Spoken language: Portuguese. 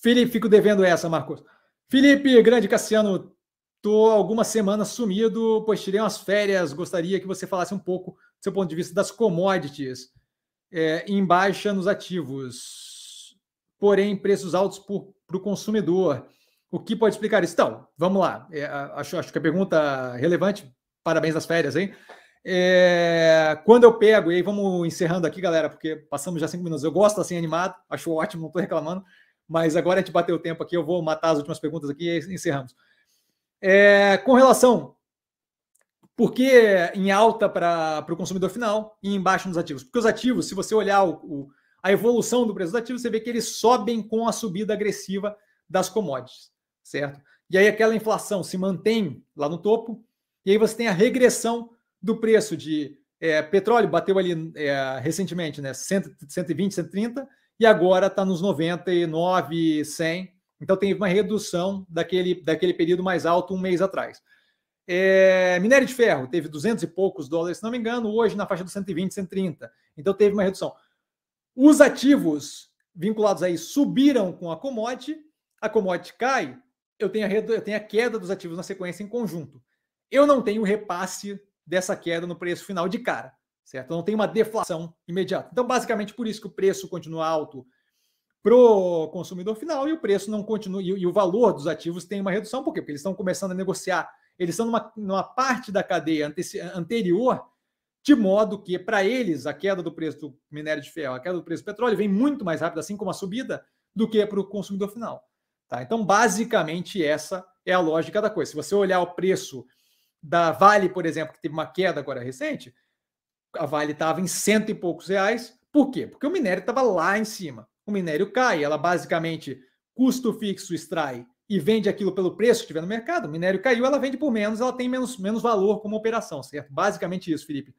Felipe, fico devendo essa, Marcos. Felipe, grande Cassiano, tô algumas semanas sumido, pois tirei umas férias. Gostaria que você falasse um pouco do seu ponto de vista das commodities é, em baixa nos ativos, porém preços altos para o consumidor. O que pode explicar isso? Então, vamos lá. É, acho, acho que a pergunta relevante. Parabéns das férias, hein? É, quando eu pego, e aí vamos encerrando aqui, galera, porque passamos já cinco minutos. Eu gosto assim animado, acho ótimo, não estou reclamando, mas agora a gente bateu o tempo aqui, eu vou matar as últimas perguntas aqui e encerramos. É, com relação, por que em alta para o consumidor final e em baixo nos ativos? Porque os ativos, se você olhar o, o, a evolução do preço dos ativos, você vê que eles sobem com a subida agressiva das commodities, certo? E aí aquela inflação se mantém lá no topo, e aí você tem a regressão do preço de é, petróleo, bateu ali é, recentemente, né? 120, 130, e agora está nos 99, 100. Então tem uma redução daquele, daquele período mais alto um mês atrás. É, minério de ferro teve 200 e poucos dólares, se não me engano, hoje na faixa dos 120, 130. Então teve uma redução. Os ativos vinculados aí subiram com a commodity, a commodity cai, eu tenho a, eu tenho a queda dos ativos na sequência em conjunto. Eu não tenho repasse dessa queda no preço final de cara, certo? Não tem uma deflação imediata. Então, basicamente, por isso que o preço continua alto para o consumidor final e o preço não continua, e, o valor dos ativos tem uma redução, por quê? Porque eles estão começando a negociar, eles estão numa, numa parte da cadeia anterior, de modo que, para eles, a queda do preço do minério de ferro, a queda do preço do petróleo vem muito mais rápida, assim como a subida, do que para o consumidor final. Tá? Então, basicamente, essa é a lógica da coisa. Se você olhar o preço da Vale, por exemplo, que teve uma queda agora recente, a Vale estava em cento e poucos reais. Por quê? Porque o minério estava lá em cima. O minério cai, ela basicamente custo fixo extrai e vende aquilo pelo preço que tiver no mercado. O minério caiu, ela vende por menos, ela tem menos, menos valor como operação, certo? Basicamente isso, Felipe.